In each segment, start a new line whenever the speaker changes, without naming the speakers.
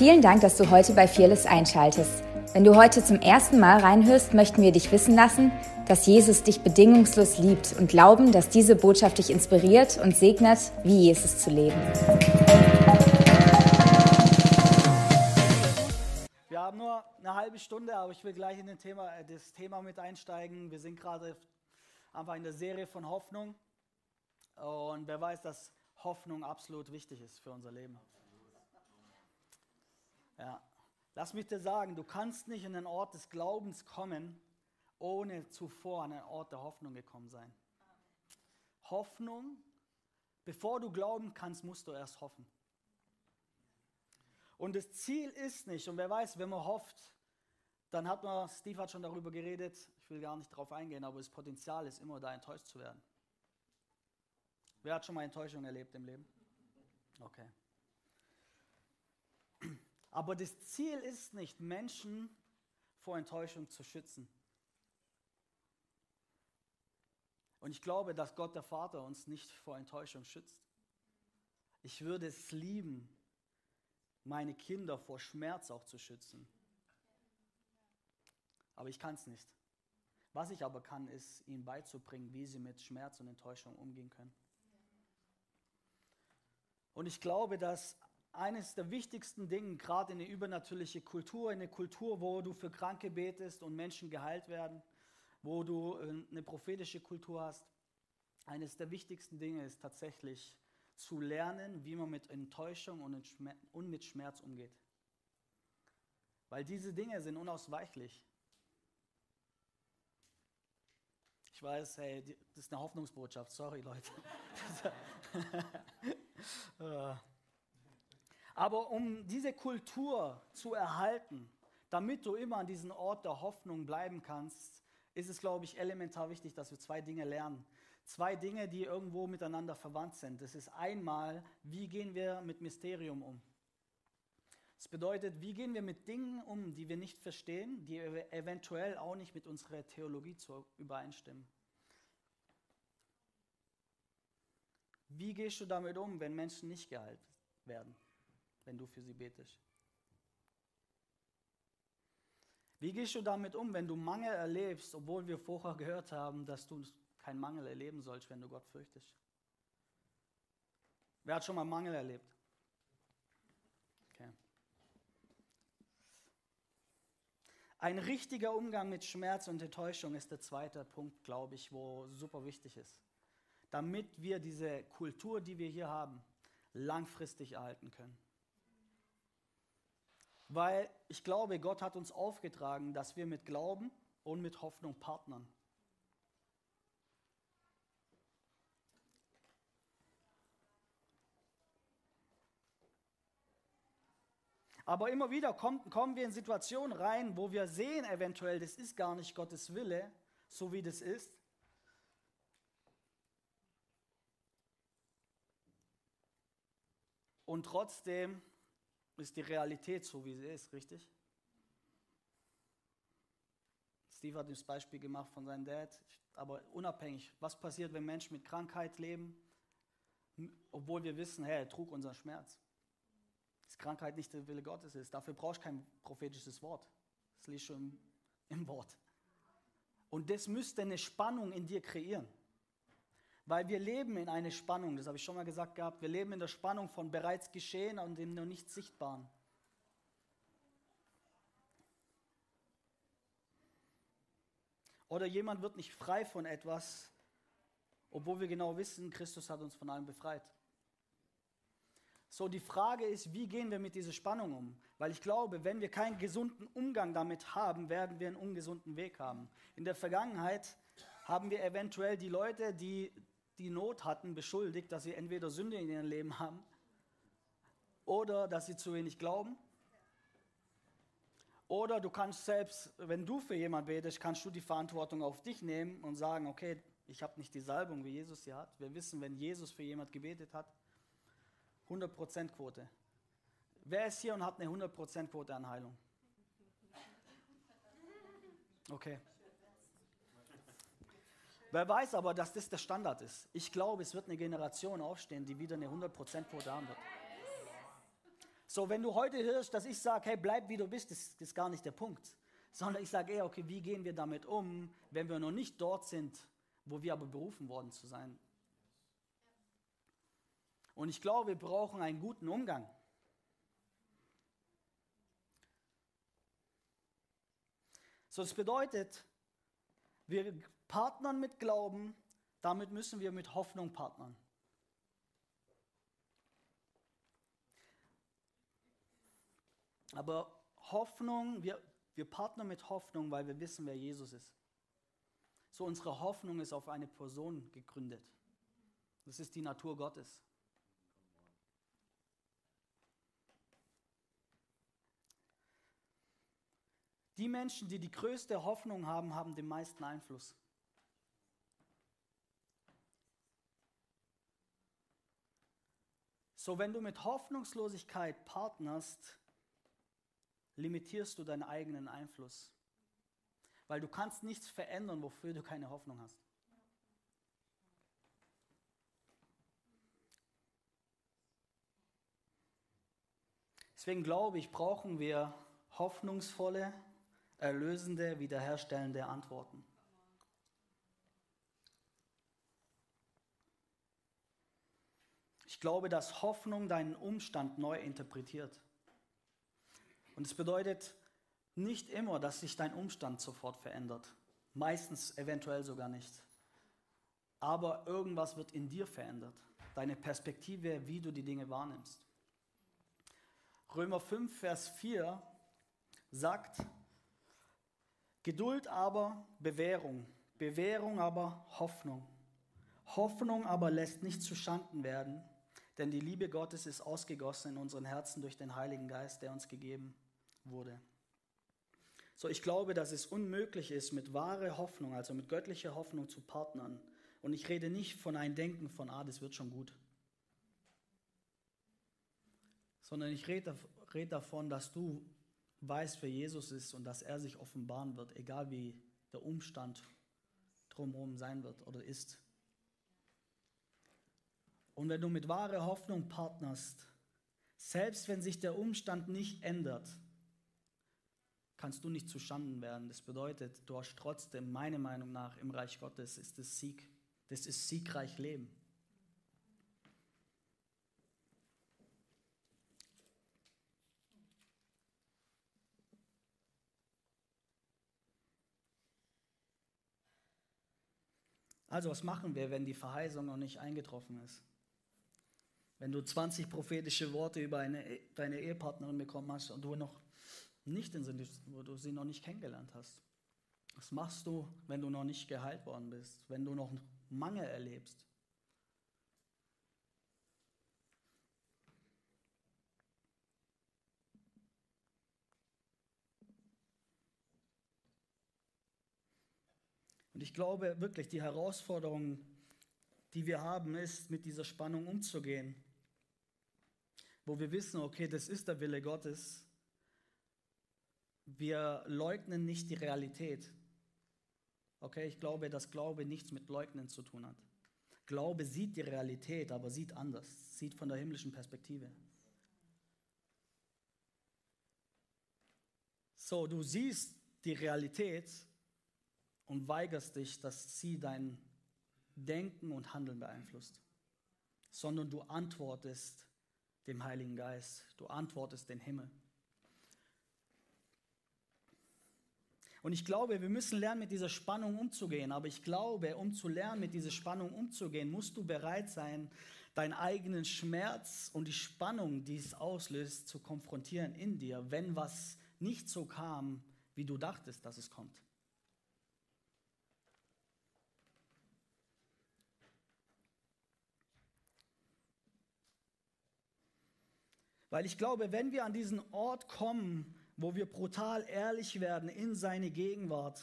Vielen Dank, dass du heute bei Fearless einschaltest. Wenn du heute zum ersten Mal reinhörst, möchten wir dich wissen lassen, dass Jesus dich bedingungslos liebt und glauben, dass diese Botschaft dich inspiriert und segnet, wie Jesus zu leben.
Wir haben nur eine halbe Stunde, aber ich will gleich in Thema, äh, das Thema mit einsteigen. Wir sind gerade einfach in der Serie von Hoffnung. Und wer weiß, dass Hoffnung absolut wichtig ist für unser Leben. Ja. Lass mich dir sagen, du kannst nicht in den Ort des Glaubens kommen, ohne zuvor an den Ort der Hoffnung gekommen sein. Hoffnung, bevor du glauben kannst, musst du erst hoffen. Und das Ziel ist nicht, und wer weiß, wenn man hofft, dann hat man, Steve hat schon darüber geredet, ich will gar nicht darauf eingehen, aber das Potenzial ist immer da, enttäuscht zu werden. Wer hat schon mal Enttäuschung erlebt im Leben? Okay. Aber das Ziel ist nicht, Menschen vor Enttäuschung zu schützen. Und ich glaube, dass Gott der Vater uns nicht vor Enttäuschung schützt. Ich würde es lieben, meine Kinder vor Schmerz auch zu schützen. Aber ich kann es nicht. Was ich aber kann, ist, ihnen beizubringen, wie sie mit Schmerz und Enttäuschung umgehen können. Und ich glaube, dass eines der wichtigsten Dinge, gerade in eine übernatürliche Kultur, in eine Kultur, wo du für Kranke betest und Menschen geheilt werden, wo du äh, eine prophetische Kultur hast, eines der wichtigsten Dinge ist tatsächlich zu lernen, wie man mit Enttäuschung und mit Schmerz umgeht. Weil diese Dinge sind unausweichlich. Ich weiß, hey, das ist eine Hoffnungsbotschaft, sorry Leute. Aber um diese Kultur zu erhalten, damit du immer an diesem Ort der Hoffnung bleiben kannst, ist es, glaube ich, elementar wichtig, dass wir zwei Dinge lernen. Zwei Dinge, die irgendwo miteinander verwandt sind. Das ist einmal, wie gehen wir mit Mysterium um? Das bedeutet, wie gehen wir mit Dingen um, die wir nicht verstehen, die eventuell auch nicht mit unserer Theologie zu übereinstimmen. Wie gehst du damit um, wenn Menschen nicht geheilt werden? Wenn du für sie betest? Wie gehst du damit um, wenn du Mangel erlebst, obwohl wir vorher gehört haben, dass du keinen Mangel erleben sollst, wenn du Gott fürchtest? Wer hat schon mal Mangel erlebt? Okay. Ein richtiger Umgang mit Schmerz und Enttäuschung ist der zweite Punkt, glaube ich, wo super wichtig ist. Damit wir diese Kultur, die wir hier haben, langfristig erhalten können. Weil ich glaube, Gott hat uns aufgetragen, dass wir mit Glauben und mit Hoffnung partnern. Aber immer wieder kommt, kommen wir in Situationen rein, wo wir sehen eventuell, das ist gar nicht Gottes Wille, so wie das ist. Und trotzdem ist die Realität so, wie sie ist, richtig? Steve hat das Beispiel gemacht von seinem Dad, aber unabhängig, was passiert, wenn Menschen mit Krankheit leben, obwohl wir wissen, hey, er trug unseren Schmerz. Dass Krankheit nicht der Wille Gottes ist. Dafür brauchst du kein prophetisches Wort. Das liegt schon im, im Wort. Und das müsste eine Spannung in dir kreieren. Weil wir leben in einer Spannung, das habe ich schon mal gesagt gehabt, wir leben in der Spannung von bereits geschehen und dem noch nicht sichtbaren. Oder jemand wird nicht frei von etwas, obwohl wir genau wissen, Christus hat uns von allem befreit. So, die Frage ist, wie gehen wir mit dieser Spannung um? Weil ich glaube, wenn wir keinen gesunden Umgang damit haben, werden wir einen ungesunden Weg haben. In der Vergangenheit haben wir eventuell die Leute, die die Not hatten, beschuldigt, dass sie entweder Sünde in ihrem Leben haben oder dass sie zu wenig glauben. Oder du kannst selbst, wenn du für jemanden betest, kannst du die Verantwortung auf dich nehmen und sagen, okay, ich habe nicht die Salbung, wie Jesus sie hat. Wir wissen, wenn Jesus für jemand gebetet hat, 100% Quote. Wer ist hier und hat eine 100% Quote an Heilung? Okay. Wer weiß aber, dass das der Standard ist. Ich glaube, es wird eine Generation aufstehen, die wieder eine 100% Quote haben wird. So, wenn du heute hörst, dass ich sage, hey, bleib wie du bist, das, ist gar nicht der Punkt. Sondern ich sage eher, okay, wie gehen wir damit um, wenn wir noch nicht dort sind, wo wir aber berufen worden zu sein. Und ich glaube, wir brauchen einen guten Umgang. So, das bedeutet, wir partnern mit Glauben, damit müssen wir mit Hoffnung partnern. Aber Hoffnung, wir, wir partnern mit Hoffnung, weil wir wissen, wer Jesus ist. So, unsere Hoffnung ist auf eine Person gegründet. Das ist die Natur Gottes. Die Menschen, die die größte Hoffnung haben, haben den meisten Einfluss. So, wenn du mit Hoffnungslosigkeit partnerst, limitierst du deinen eigenen Einfluss. Weil du kannst nichts verändern, wofür du keine Hoffnung hast. Deswegen glaube ich, brauchen wir hoffnungsvolle, erlösende, wiederherstellende Antworten. Ich glaube, dass Hoffnung deinen Umstand neu interpretiert. Und es bedeutet nicht immer, dass sich dein Umstand sofort verändert. Meistens eventuell sogar nicht. Aber irgendwas wird in dir verändert. Deine Perspektive, wie du die Dinge wahrnimmst. Römer 5, Vers 4 sagt, Geduld aber Bewährung, Bewährung aber Hoffnung. Hoffnung aber lässt nicht zu Schanden werden, denn die Liebe Gottes ist ausgegossen in unseren Herzen durch den Heiligen Geist, der uns gegeben wurde. So, ich glaube, dass es unmöglich ist, mit wahrer Hoffnung, also mit göttlicher Hoffnung zu partnern. Und ich rede nicht von einem Denken von, ah, das wird schon gut. Sondern ich rede, rede davon, dass du weißt, wer Jesus ist und dass er sich offenbaren wird, egal wie der Umstand drumherum sein wird oder ist. Und wenn du mit wahrer Hoffnung partnerst, selbst wenn sich der Umstand nicht ändert, kannst du nicht zu Schanden werden. Das bedeutet, du hast trotzdem, meiner Meinung nach, im Reich Gottes ist es Sieg. Das ist siegreich Leben. Also was machen wir, wenn die Verheißung noch nicht eingetroffen ist? Wenn du 20 prophetische Worte über eine, deine Ehepartnerin bekommen hast und du noch nicht in sind, wo du sie noch nicht kennengelernt hast. Was machst du, wenn du noch nicht geheilt worden bist, wenn du noch Mangel erlebst? Und ich glaube wirklich, die Herausforderung, die wir haben, ist, mit dieser Spannung umzugehen. Wo wir wissen, okay, das ist der Wille Gottes, wir leugnen nicht die Realität. Okay, ich glaube, dass Glaube nichts mit Leugnen zu tun hat. Glaube sieht die Realität, aber sieht anders, sieht von der himmlischen Perspektive. So, du siehst die Realität und weigerst dich, dass sie dein Denken und Handeln beeinflusst, sondern du antwortest dem Heiligen Geist, du antwortest den Himmel. Und ich glaube, wir müssen lernen, mit dieser Spannung umzugehen. Aber ich glaube, um zu lernen, mit dieser Spannung umzugehen, musst du bereit sein, deinen eigenen Schmerz und die Spannung, die es auslöst, zu konfrontieren in dir, wenn was nicht so kam, wie du dachtest, dass es kommt. Weil ich glaube, wenn wir an diesen Ort kommen, wo wir brutal ehrlich werden in seine Gegenwart.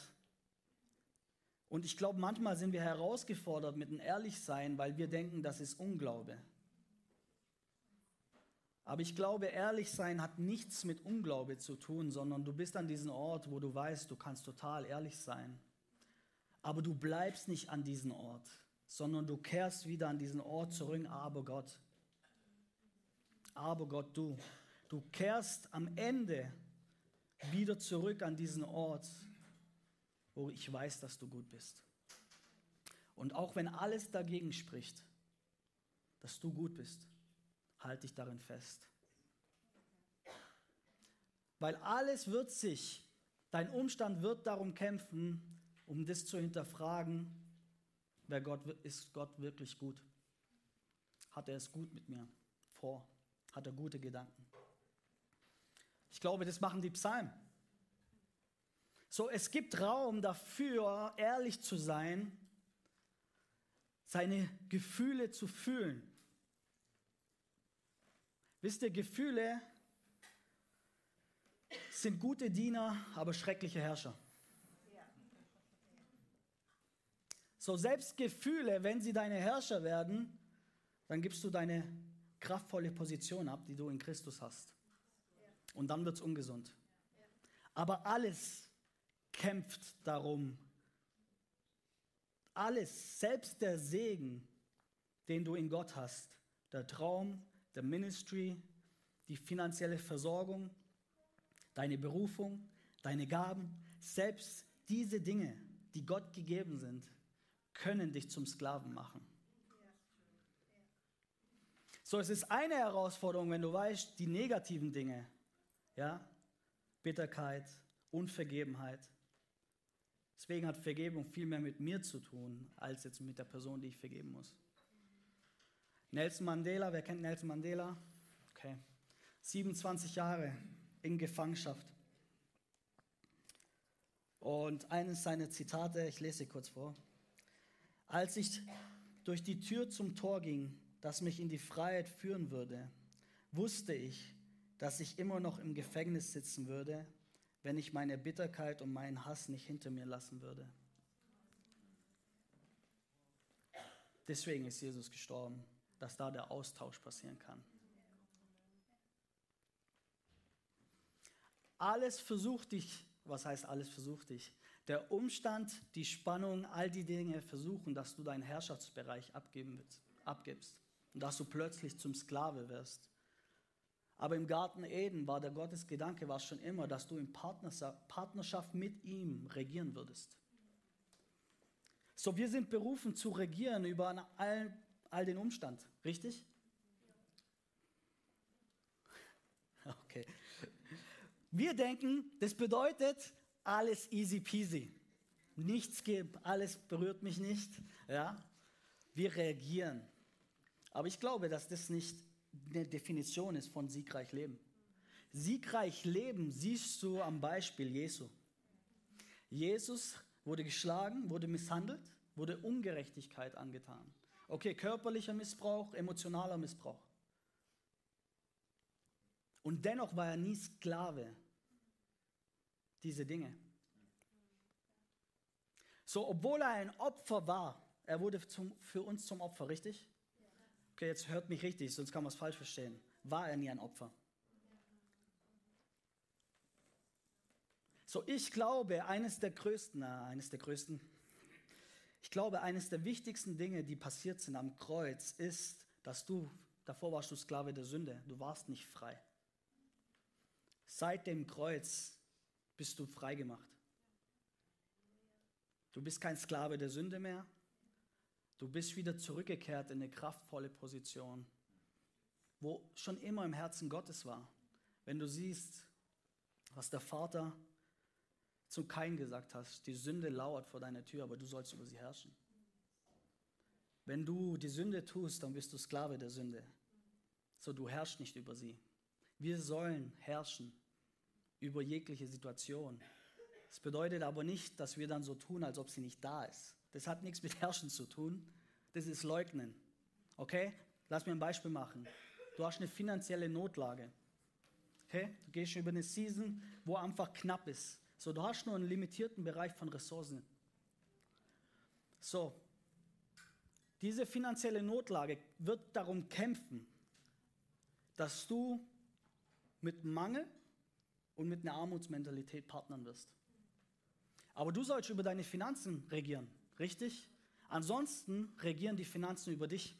Und ich glaube, manchmal sind wir herausgefordert mit dem Ehrlichsein, weil wir denken, das ist Unglaube. Aber ich glaube, ehrlich sein hat nichts mit Unglaube zu tun, sondern du bist an diesem Ort, wo du weißt, du kannst total ehrlich sein. Aber du bleibst nicht an diesem Ort, sondern du kehrst wieder an diesen Ort zurück, aber Gott. Aber Gott, du. Du kehrst am Ende wieder zurück an diesen Ort, wo ich weiß, dass du gut bist. Und auch wenn alles dagegen spricht, dass du gut bist, halte dich darin fest. Weil alles wird sich, dein Umstand wird darum kämpfen, um das zu hinterfragen, wer Gott ist Gott wirklich gut? Hat er es gut mit mir vor? Hat er gute Gedanken? Ich glaube, das machen die Psalmen. So, es gibt Raum dafür, ehrlich zu sein, seine Gefühle zu fühlen. Wisst ihr, Gefühle sind gute Diener, aber schreckliche Herrscher. So selbst Gefühle, wenn sie deine Herrscher werden, dann gibst du deine kraftvolle Position ab, die du in Christus hast. Und dann wird es ungesund. Aber alles kämpft darum. Alles, selbst der Segen, den du in Gott hast, der Traum, der Ministry, die finanzielle Versorgung, deine Berufung, deine Gaben, selbst diese Dinge, die Gott gegeben sind, können dich zum Sklaven machen. So, es ist eine Herausforderung, wenn du weißt, die negativen Dinge, ja, Bitterkeit, Unvergebenheit. Deswegen hat Vergebung viel mehr mit mir zu tun, als jetzt mit der Person, die ich vergeben muss. Nelson Mandela, wer kennt Nelson Mandela? Okay. 27 Jahre in Gefangenschaft. Und eines seiner Zitate, ich lese sie kurz vor. Als ich durch die Tür zum Tor ging, das mich in die Freiheit führen würde, wusste ich, dass ich immer noch im Gefängnis sitzen würde, wenn ich meine Bitterkeit und meinen Hass nicht hinter mir lassen würde. Deswegen ist Jesus gestorben, dass da der Austausch passieren kann. Alles versucht dich, was heißt alles versucht dich? Der Umstand, die Spannung, all die Dinge versuchen, dass du deinen Herrschaftsbereich abgeben willst, abgibst und dass du plötzlich zum Sklave wirst. Aber im Garten Eden war der Gottesgedanke war schon immer, dass du in Partnerschaft mit ihm regieren würdest. So, wir sind berufen zu regieren über all, all den Umstand, richtig? Okay. Wir denken, das bedeutet alles easy peasy. Nichts gibt, alles berührt mich nicht. Ja? Wir reagieren. Aber ich glaube, dass das nicht eine Definition ist von siegreich Leben. Siegreich Leben siehst du am Beispiel Jesu. Jesus wurde geschlagen, wurde misshandelt, wurde Ungerechtigkeit angetan. Okay, körperlicher Missbrauch, emotionaler Missbrauch. Und dennoch war er nie Sklave dieser Dinge. So, obwohl er ein Opfer war, er wurde zum, für uns zum Opfer, richtig? Okay, jetzt hört mich richtig, sonst kann man es falsch verstehen. War er nie ein Opfer? So, ich glaube, eines der größten, na, eines der größten, ich glaube, eines der wichtigsten Dinge, die passiert sind am Kreuz, ist, dass du, davor warst du Sklave der Sünde, du warst nicht frei. Seit dem Kreuz bist du frei gemacht. Du bist kein Sklave der Sünde mehr, Du bist wieder zurückgekehrt in eine kraftvolle Position, wo schon immer im Herzen Gottes war. Wenn du siehst, was der Vater zu Kain gesagt hat, die Sünde lauert vor deiner Tür, aber du sollst über sie herrschen. Wenn du die Sünde tust, dann bist du Sklave der Sünde. So, du herrschst nicht über sie. Wir sollen herrschen über jegliche Situation. Das bedeutet aber nicht, dass wir dann so tun, als ob sie nicht da ist. Das hat nichts mit Herrschen zu tun. Das ist Leugnen. Okay? Lass mir ein Beispiel machen. Du hast eine finanzielle Notlage. Okay? Du gehst über eine Season, wo einfach knapp ist. So, du hast nur einen limitierten Bereich von Ressourcen. So, diese finanzielle Notlage wird darum kämpfen, dass du mit Mangel und mit einer Armutsmentalität partnern wirst. Aber du sollst über deine Finanzen regieren. Richtig? Ansonsten regieren die Finanzen über dich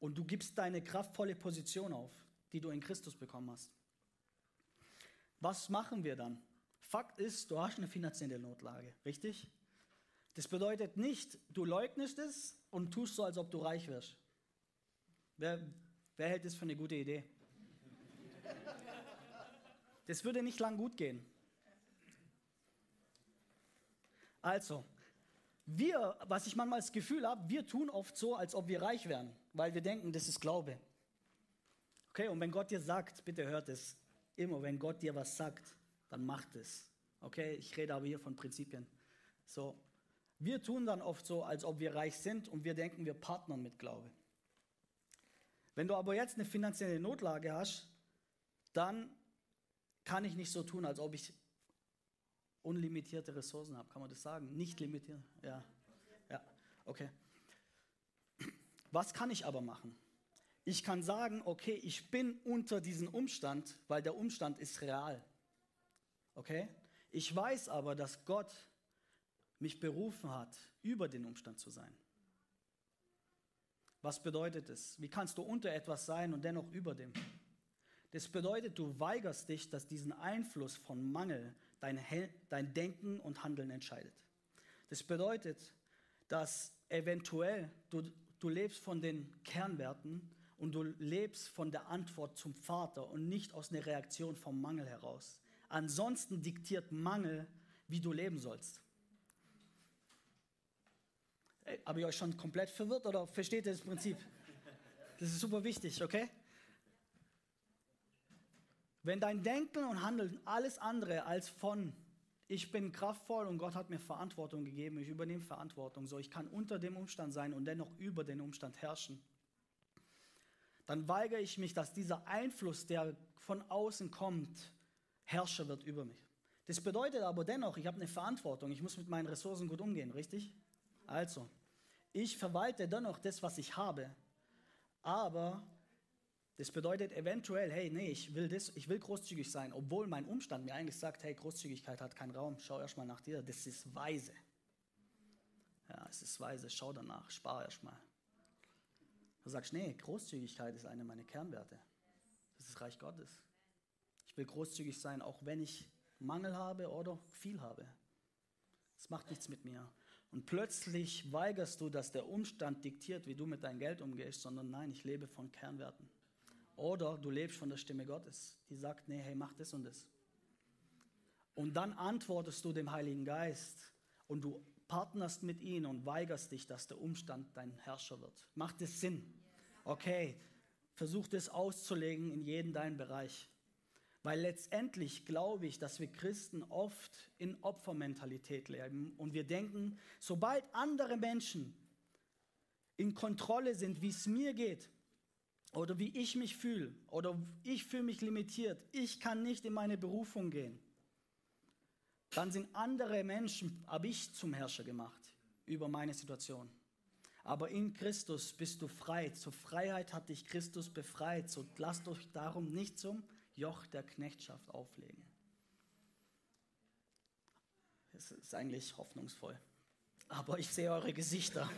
und du gibst deine kraftvolle Position auf, die du in Christus bekommen hast. Was machen wir dann? Fakt ist, du hast eine finanzielle Notlage, richtig? Das bedeutet nicht, du leugnest es und tust so, als ob du reich wirst. Wer, wer hält das für eine gute Idee? Das würde nicht lang gut gehen. Also, wir, was ich manchmal das Gefühl habe, wir tun oft so, als ob wir reich wären, weil wir denken, das ist Glaube. Okay, und wenn Gott dir sagt, bitte hört es, immer wenn Gott dir was sagt, dann macht es. Okay, ich rede aber hier von Prinzipien. So, wir tun dann oft so, als ob wir reich sind und wir denken, wir partnern mit Glaube. Wenn du aber jetzt eine finanzielle Notlage hast, dann kann ich nicht so tun, als ob ich unlimitierte Ressourcen habe. Kann man das sagen? Nicht limitiert? Ja. Ja, okay. Was kann ich aber machen? Ich kann sagen, okay, ich bin unter diesem Umstand, weil der Umstand ist real. Okay? Ich weiß aber, dass Gott mich berufen hat, über den Umstand zu sein. Was bedeutet es? Wie kannst du unter etwas sein und dennoch über dem? Das bedeutet, du weigerst dich, dass diesen Einfluss von Mangel dein, dein Denken und Handeln entscheidet. Das bedeutet, dass eventuell du, du lebst von den Kernwerten und du lebst von der Antwort zum Vater und nicht aus einer Reaktion vom Mangel heraus. Ansonsten diktiert Mangel, wie du leben sollst. Habe ich euch schon komplett verwirrt oder versteht ihr das Prinzip? Das ist super wichtig, okay? Wenn dein Denken und Handeln alles andere als von ich bin kraftvoll und Gott hat mir Verantwortung gegeben, ich übernehme Verantwortung, so ich kann unter dem Umstand sein und dennoch über den Umstand herrschen, dann weigere ich mich, dass dieser Einfluss, der von außen kommt, Herrscher wird über mich. Das bedeutet aber dennoch, ich habe eine Verantwortung, ich muss mit meinen Ressourcen gut umgehen, richtig? Also, ich verwalte dennoch das, was ich habe, aber das bedeutet eventuell, hey, nee, ich will das, ich will großzügig sein, obwohl mein Umstand mir eigentlich sagt, hey, Großzügigkeit hat keinen Raum, schau erstmal nach dir, das ist weise. Ja, es ist weise, schau danach, spar erstmal. Du sagst, nee, Großzügigkeit ist eine meiner Kernwerte. Das ist Reich Gottes. Ich will großzügig sein, auch wenn ich Mangel habe oder viel habe. Das macht nichts mit mir. Und plötzlich weigerst du, dass der Umstand diktiert, wie du mit deinem Geld umgehst, sondern nein, ich lebe von Kernwerten. Oder du lebst von der Stimme Gottes, die sagt, nee, hey, mach das und das. Und dann antwortest du dem Heiligen Geist und du partnerst mit ihm und weigerst dich, dass der Umstand dein Herrscher wird. Macht das Sinn? Okay, versuch das auszulegen in jeden deinen Bereich. Weil letztendlich glaube ich, dass wir Christen oft in Opfermentalität leben und wir denken, sobald andere Menschen in Kontrolle sind, wie es mir geht, oder wie ich mich fühle oder ich fühle mich limitiert, ich kann nicht in meine Berufung gehen, dann sind andere Menschen, habe ich zum Herrscher gemacht über meine Situation. Aber in Christus bist du frei. Zur Freiheit hat dich Christus befreit. So lasst euch darum nicht zum Joch der Knechtschaft auflegen. Es ist eigentlich hoffnungsvoll. Aber ich sehe eure Gesichter.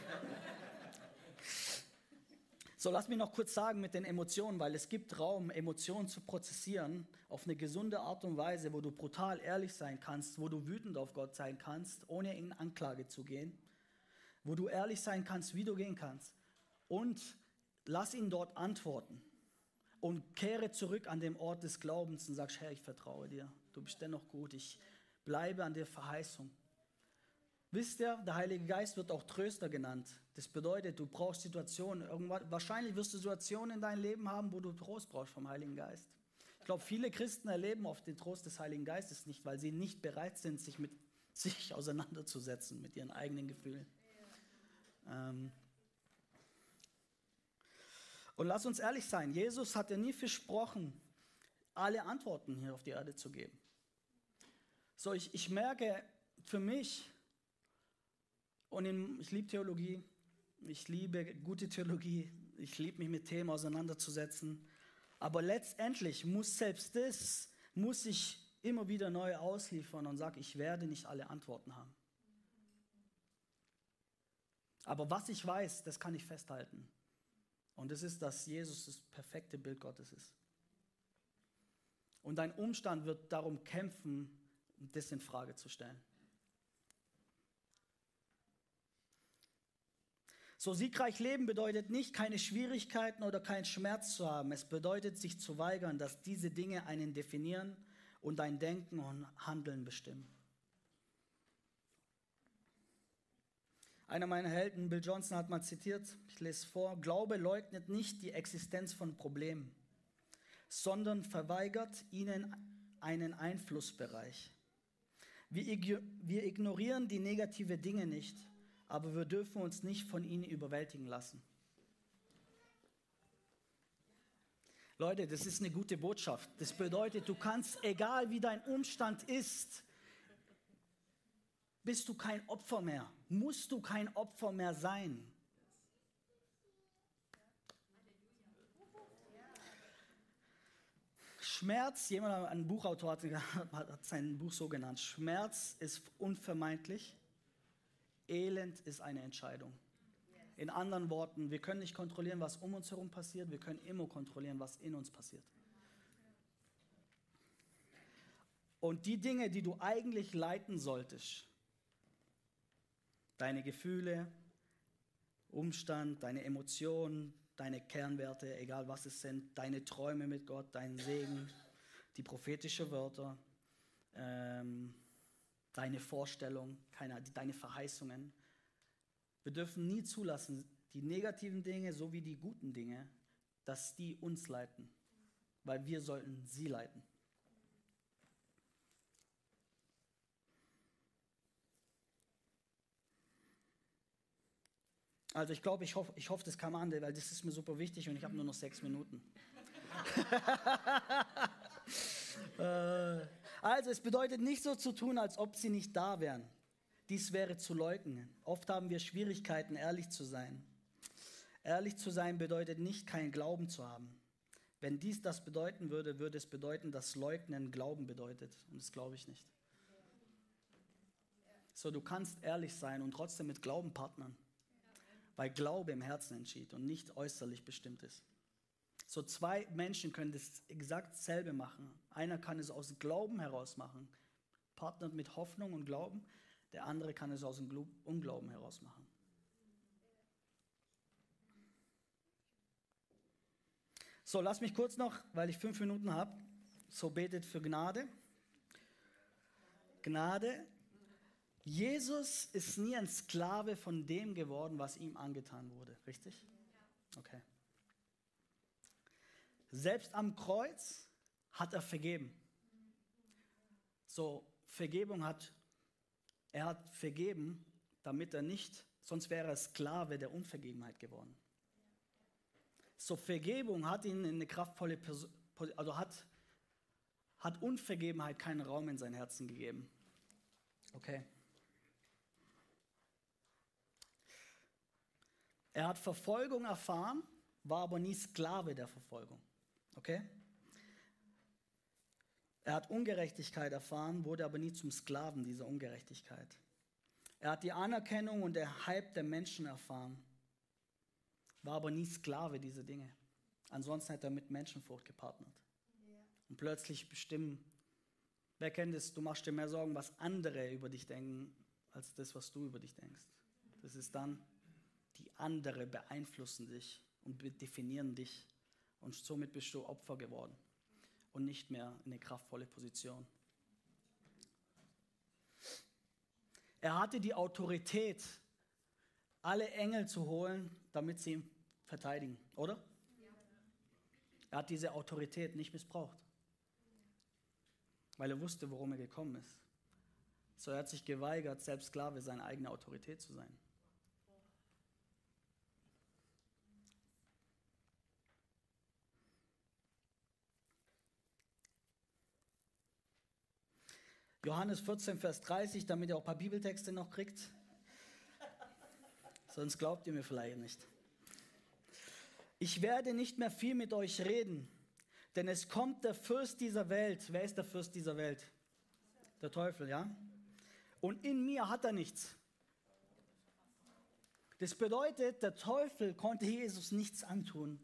So, lass mich noch kurz sagen mit den Emotionen, weil es gibt Raum, Emotionen zu prozessieren auf eine gesunde Art und Weise, wo du brutal ehrlich sein kannst, wo du wütend auf Gott sein kannst, ohne in Anklage zu gehen, wo du ehrlich sein kannst, wie du gehen kannst. Und lass ihn dort antworten und kehre zurück an den Ort des Glaubens und sagst, Herr, ich vertraue dir, du bist dennoch gut, ich bleibe an der Verheißung. Wisst ihr, der Heilige Geist wird auch Tröster genannt. Das bedeutet, du brauchst Situationen, irgendwann, wahrscheinlich wirst du Situationen in deinem Leben haben, wo du Trost brauchst vom Heiligen Geist. Ich glaube, viele Christen erleben oft den Trost des Heiligen Geistes nicht, weil sie nicht bereit sind, sich mit sich auseinanderzusetzen, mit ihren eigenen Gefühlen. Ähm und lass uns ehrlich sein, Jesus hat ja nie versprochen, alle Antworten hier auf die Erde zu geben. So, ich, ich merke für mich, und in, ich liebe Theologie, ich liebe gute Theologie, ich liebe mich mit Themen auseinanderzusetzen. Aber letztendlich muss selbst das, muss ich immer wieder neu ausliefern und sage, ich werde nicht alle Antworten haben. Aber was ich weiß, das kann ich festhalten. Und das ist, dass Jesus das perfekte Bild Gottes ist. Und dein Umstand wird darum kämpfen, das in Frage zu stellen. So siegreich leben bedeutet nicht, keine Schwierigkeiten oder keinen Schmerz zu haben. Es bedeutet, sich zu weigern, dass diese Dinge einen definieren und dein Denken und Handeln bestimmen. Einer meiner Helden, Bill Johnson, hat mal zitiert, ich lese vor, Glaube leugnet nicht die Existenz von Problemen, sondern verweigert ihnen einen Einflussbereich. Wir ignorieren die negativen Dinge nicht, aber wir dürfen uns nicht von ihnen überwältigen lassen. Leute, das ist eine gute Botschaft. Das bedeutet, du kannst, egal wie dein Umstand ist, bist du kein Opfer mehr, musst du kein Opfer mehr sein. Schmerz, jemand, ein Buchautor hat, hat sein Buch so genannt, Schmerz ist unvermeidlich, Elend ist eine Entscheidung. In anderen Worten, wir können nicht kontrollieren, was um uns herum passiert, wir können immer kontrollieren, was in uns passiert. Und die Dinge, die du eigentlich leiten solltest, deine Gefühle, Umstand, deine Emotionen, deine Kernwerte, egal was es sind, deine Träume mit Gott, dein Segen, die prophetischen Wörter, ähm, deine Vorstellung, keine, deine Verheißungen. Wir dürfen nie zulassen, die negativen Dinge sowie die guten Dinge, dass die uns leiten, weil wir sollten sie leiten. Also ich glaube, ich hoffe, ich hoffe, das kam an, weil das ist mir super wichtig und ich habe nur noch sechs Minuten. Äh, also es bedeutet nicht so zu tun, als ob sie nicht da wären. Dies wäre zu leugnen. Oft haben wir Schwierigkeiten, ehrlich zu sein. Ehrlich zu sein bedeutet nicht, keinen Glauben zu haben. Wenn dies das bedeuten würde, würde es bedeuten, dass Leugnen Glauben bedeutet. Und das glaube ich nicht. So, du kannst ehrlich sein und trotzdem mit Glauben partnern. Weil Glaube im Herzen entschied und nicht äußerlich bestimmt ist. So zwei Menschen können das exakt selbe machen. Einer kann es aus Glauben heraus machen, partnert mit Hoffnung und Glauben. Der andere kann es aus dem Unglauben heraus machen. So, lass mich kurz noch, weil ich fünf Minuten habe, so betet für Gnade. Gnade. Jesus ist nie ein Sklave von dem geworden, was ihm angetan wurde, richtig? Okay. Selbst am Kreuz hat er vergeben. So, Vergebung hat, er hat vergeben, damit er nicht, sonst wäre er Sklave der Unvergebenheit geworden. So, Vergebung hat ihn in eine kraftvolle, also hat, hat Unvergebenheit keinen Raum in sein Herzen gegeben. Okay. Er hat Verfolgung erfahren, war aber nie Sklave der Verfolgung. Okay? Er hat Ungerechtigkeit erfahren, wurde aber nie zum Sklaven dieser Ungerechtigkeit. Er hat die Anerkennung und der Hype der Menschen erfahren, war aber nie Sklave dieser Dinge. Ansonsten hätte er mit Menschenfurcht gepartnert. Und plötzlich bestimmen, wer kennt es, du machst dir mehr Sorgen, was andere über dich denken, als das, was du über dich denkst. Das ist dann, die andere beeinflussen dich und definieren dich. Und somit bist du Opfer geworden und nicht mehr in eine kraftvolle Position. Er hatte die Autorität, alle Engel zu holen, damit sie ihn verteidigen, oder? Er hat diese Autorität nicht missbraucht, weil er wusste, worum er gekommen ist. So er hat sich geweigert, selbst Sklave seine eigene Autorität zu sein. Johannes 14, Vers 30, damit ihr auch ein paar Bibeltexte noch kriegt. Sonst glaubt ihr mir vielleicht nicht. Ich werde nicht mehr viel mit euch reden, denn es kommt der Fürst dieser Welt. Wer ist der Fürst dieser Welt? Der Teufel, ja? Und in mir hat er nichts. Das bedeutet, der Teufel konnte Jesus nichts antun,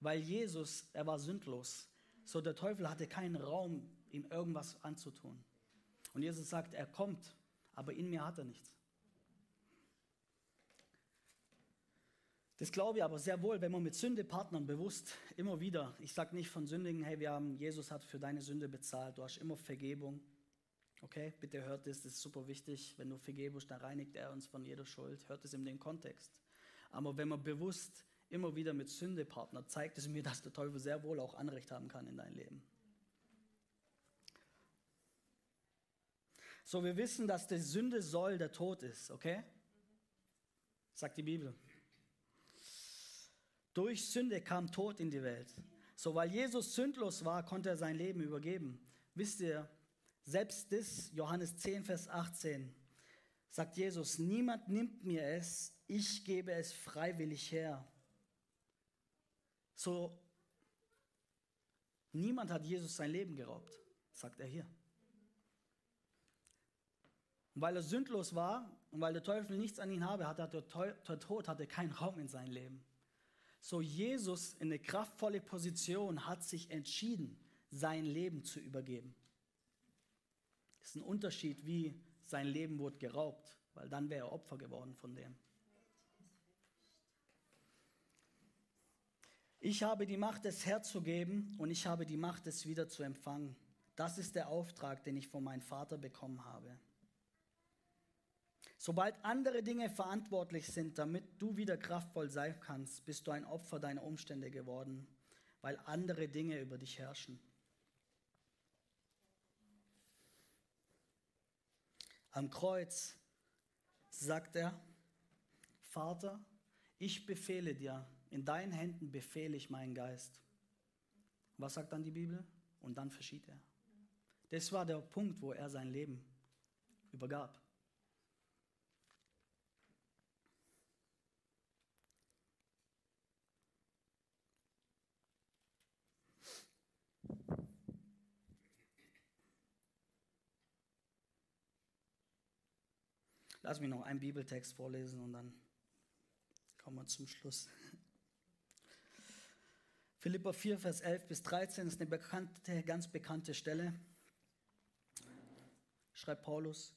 weil Jesus, er war sündlos. So, der Teufel hatte keinen Raum, ihm irgendwas anzutun. Und Jesus sagt, er kommt, aber in mir hat er nichts. Das glaube ich aber sehr wohl, wenn man mit Sünde partnern, bewusst, immer wieder. Ich sage nicht von Sündigen, hey, wir haben, Jesus hat für deine Sünde bezahlt, du hast immer Vergebung. Okay, bitte hört das, das ist super wichtig. Wenn du vergebst, dann reinigt er uns von jeder Schuld. Hört es in den Kontext. Aber wenn man bewusst immer wieder mit Sünde partnert, zeigt es mir, dass der Teufel sehr wohl auch Anrecht haben kann in dein Leben. So, wir wissen, dass die Sünde soll der Tod ist, okay? Sagt die Bibel. Durch Sünde kam Tod in die Welt. So, weil Jesus sündlos war, konnte er sein Leben übergeben. Wisst ihr, selbst das, Johannes 10, Vers 18, sagt Jesus, niemand nimmt mir es, ich gebe es freiwillig her. So, niemand hat Jesus sein Leben geraubt, sagt er hier. Und weil er sündlos war und weil der Teufel nichts an ihn habe, hat der, der Tod hatte keinen Raum in sein Leben. So Jesus in eine kraftvolle Position hat sich entschieden, sein Leben zu übergeben. Das ist ein Unterschied, wie sein Leben wurde geraubt, weil dann wäre er Opfer geworden von dem. Ich habe die Macht, es herzugeben und ich habe die Macht, es wieder zu empfangen. Das ist der Auftrag, den ich von meinem Vater bekommen habe. Sobald andere Dinge verantwortlich sind, damit du wieder kraftvoll sein kannst, bist du ein Opfer deiner Umstände geworden, weil andere Dinge über dich herrschen. Am Kreuz sagt er, Vater, ich befehle dir, in deinen Händen befehle ich meinen Geist. Was sagt dann die Bibel? Und dann verschied er. Das war der Punkt, wo er sein Leben übergab. Lass mich noch einen Bibeltext vorlesen und dann kommen wir zum Schluss. Philippa 4, Vers 11 bis 13 ist eine bekannte, ganz bekannte Stelle. Schreibt Paulus,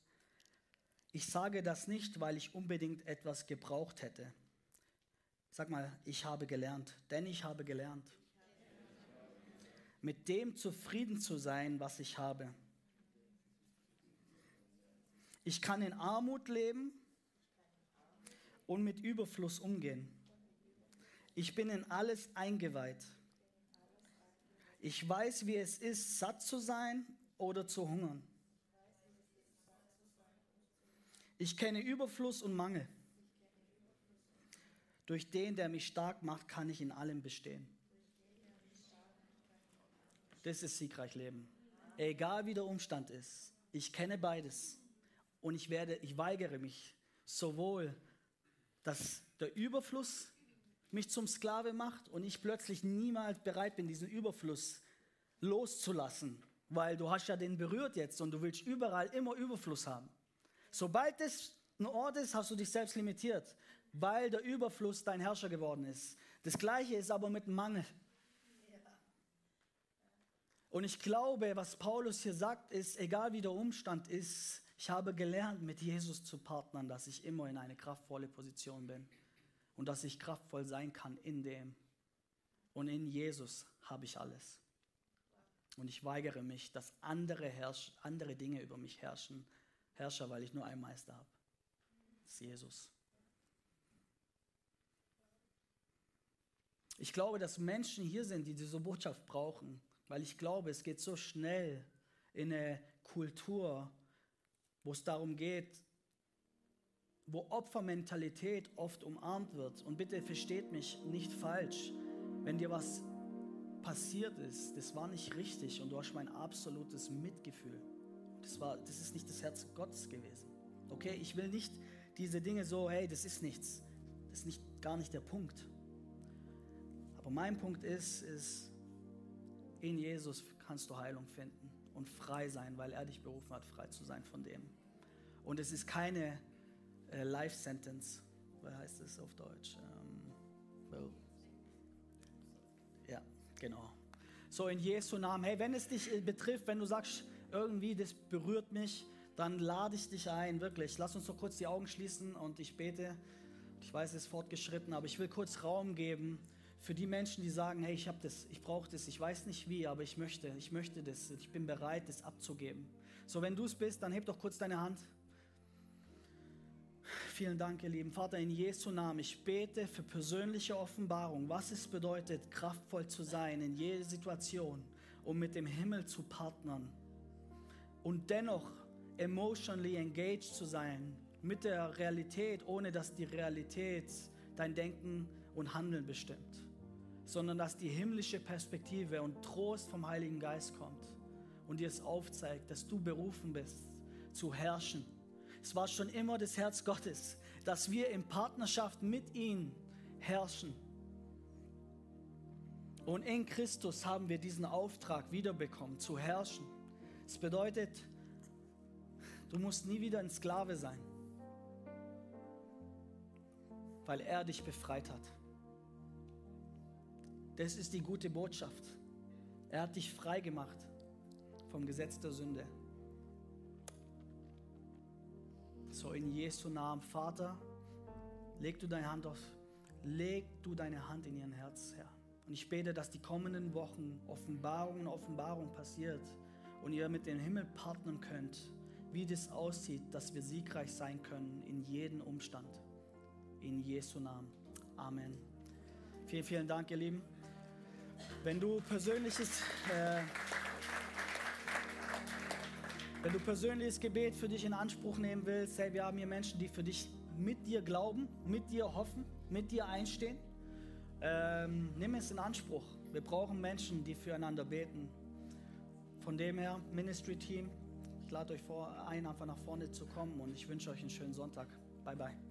ich sage das nicht, weil ich unbedingt etwas gebraucht hätte. Sag mal, ich habe gelernt, denn ich habe gelernt. Mit dem zufrieden zu sein, was ich habe ich kann in Armut leben und mit Überfluss umgehen. Ich bin in alles eingeweiht. Ich weiß, wie es ist, satt zu sein oder zu hungern. Ich kenne Überfluss und Mangel. Durch den, der mich stark macht, kann ich in allem bestehen. Das ist siegreich Leben. Egal wie der Umstand ist. Ich kenne beides. Und ich werde, ich weigere mich sowohl, dass der Überfluss mich zum Sklave macht und ich plötzlich niemals bereit bin, diesen Überfluss loszulassen, weil du hast ja den berührt jetzt und du willst überall immer Überfluss haben. Sobald es ein Ort ist, hast du dich selbst limitiert, weil der Überfluss dein Herrscher geworden ist. Das gleiche ist aber mit Mangel. Und ich glaube, was Paulus hier sagt, ist, egal wie der Umstand ist, ich habe gelernt, mit Jesus zu partnern, dass ich immer in eine kraftvolle Position bin und dass ich kraftvoll sein kann in dem. Und in Jesus habe ich alles. Und ich weigere mich, dass andere, Herrsch andere Dinge über mich herrschen, herrscher, weil ich nur einen Meister habe. Das ist Jesus. Ich glaube, dass Menschen hier sind, die diese Botschaft brauchen, weil ich glaube, es geht so schnell in eine Kultur, wo es darum geht, wo Opfermentalität oft umarmt wird. Und bitte versteht mich nicht falsch, wenn dir was passiert ist, das war nicht richtig und du hast mein absolutes Mitgefühl. Das, war, das ist nicht das Herz Gottes gewesen. Okay, ich will nicht diese Dinge so, hey, das ist nichts. Das ist nicht, gar nicht der Punkt. Aber mein Punkt ist, ist, in Jesus kannst du Heilung finden und frei sein, weil er dich berufen hat, frei zu sein von dem. Und es ist keine äh, Life Sentence. Was heißt es auf Deutsch? Ähm, well, ja, genau. So in Jesu Namen. Hey, wenn es dich äh, betrifft, wenn du sagst, irgendwie das berührt mich, dann lade ich dich ein, wirklich. Lass uns so kurz die Augen schließen und ich bete. Ich weiß, es ist fortgeschritten, aber ich will kurz Raum geben für die Menschen, die sagen, hey, ich habe das, ich brauche das, ich weiß nicht wie, aber ich möchte, ich möchte das, ich bin bereit, das abzugeben. So, wenn du es bist, dann heb doch kurz deine Hand. Vielen Dank, ihr Lieben. Vater, in Jesu Namen, ich bete für persönliche Offenbarung, was es bedeutet, kraftvoll zu sein in jeder Situation, um mit dem Himmel zu partnern und dennoch emotionally engaged zu sein mit der Realität, ohne dass die Realität dein Denken und Handeln bestimmt, sondern dass die himmlische Perspektive und Trost vom Heiligen Geist kommt und dir es aufzeigt, dass du berufen bist zu herrschen. Es war schon immer das Herz Gottes, dass wir in Partnerschaft mit ihm herrschen. Und in Christus haben wir diesen Auftrag wiederbekommen, zu herrschen. Es bedeutet, du musst nie wieder ein Sklave sein weil er dich befreit hat. Das ist die gute Botschaft. Er hat dich frei gemacht vom Gesetz der Sünde. So in Jesu Namen, Vater, leg du deine Hand auf, leg du deine Hand in ihren Herz, Herr. Und ich bete, dass die kommenden Wochen Offenbarung und Offenbarung passiert und ihr mit dem Himmel partnern könnt, wie das aussieht, dass wir siegreich sein können in jedem Umstand in Jesu Namen. Amen. Vielen, vielen Dank, ihr Lieben. Wenn du persönliches, äh, wenn du persönliches Gebet für dich in Anspruch nehmen willst, hey, wir haben hier Menschen, die für dich mit dir glauben, mit dir hoffen, mit dir einstehen. Ähm, nimm es in Anspruch. Wir brauchen Menschen, die füreinander beten. Von dem her, Ministry Team, ich lade euch vor, ein, einfach nach vorne zu kommen und ich wünsche euch einen schönen Sonntag. Bye, bye.